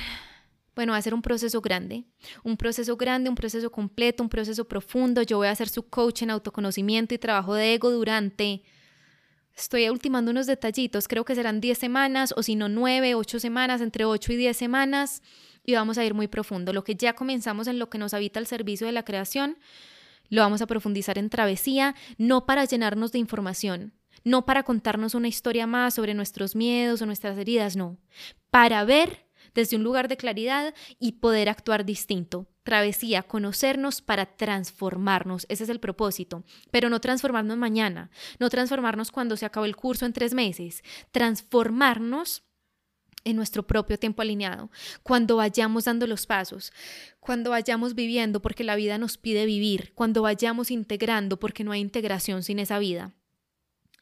bueno, va a ser un proceso grande, un proceso grande, un proceso completo, un proceso profundo. Yo voy a ser su coach en autoconocimiento y trabajo de ego durante Estoy ultimando unos detallitos, creo que serán 10 semanas o si no 9, 8 semanas, entre 8 y 10 semanas y vamos a ir muy profundo. Lo que ya comenzamos en lo que nos habita el servicio de la creación, lo vamos a profundizar en travesía, no para llenarnos de información, no para contarnos una historia más sobre nuestros miedos o nuestras heridas, no, para ver desde un lugar de claridad y poder actuar distinto. Travesía, conocernos para transformarnos, ese es el propósito, pero no transformarnos mañana, no transformarnos cuando se acabe el curso en tres meses, transformarnos en nuestro propio tiempo alineado, cuando vayamos dando los pasos, cuando vayamos viviendo porque la vida nos pide vivir, cuando vayamos integrando porque no hay integración sin esa vida.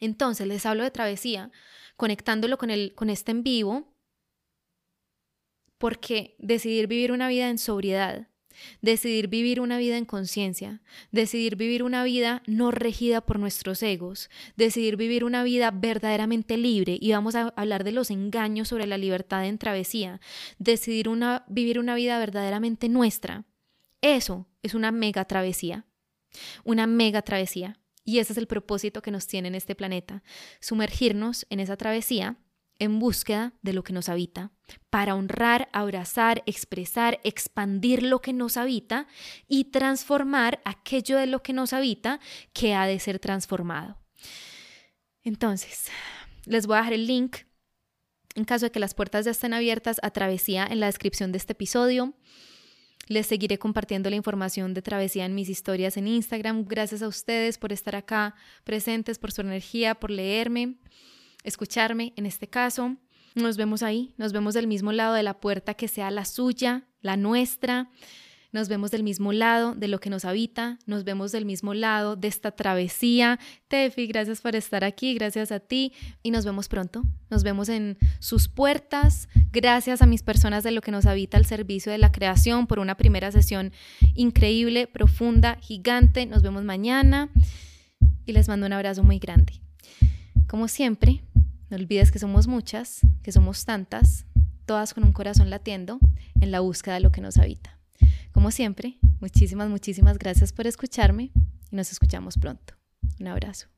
Entonces les hablo de travesía, conectándolo con, el, con este en vivo, porque decidir vivir una vida en sobriedad, decidir vivir una vida en conciencia, decidir vivir una vida no regida por nuestros egos, decidir vivir una vida verdaderamente libre, y vamos a hablar de los engaños sobre la libertad en travesía, decidir una, vivir una vida verdaderamente nuestra. Eso es una mega travesía, una mega travesía. Y ese es el propósito que nos tiene en este planeta, sumergirnos en esa travesía en búsqueda de lo que nos habita, para honrar, abrazar, expresar, expandir lo que nos habita y transformar aquello de lo que nos habita que ha de ser transformado. Entonces, les voy a dejar el link en caso de que las puertas ya estén abiertas a Travesía en la descripción de este episodio. Les seguiré compartiendo la información de Travesía en mis historias en Instagram. Gracias a ustedes por estar acá presentes, por su energía, por leerme escucharme en este caso. Nos vemos ahí, nos vemos del mismo lado de la puerta que sea la suya, la nuestra. Nos vemos del mismo lado de lo que nos habita, nos vemos del mismo lado de esta travesía. Tefi, gracias por estar aquí, gracias a ti y nos vemos pronto. Nos vemos en sus puertas. Gracias a mis personas de lo que nos habita al servicio de la creación por una primera sesión increíble, profunda, gigante. Nos vemos mañana y les mando un abrazo muy grande. Como siempre, no olvides que somos muchas, que somos tantas, todas con un corazón latiendo en la búsqueda de lo que nos habita. Como siempre, muchísimas, muchísimas gracias por escucharme y nos escuchamos pronto. Un abrazo.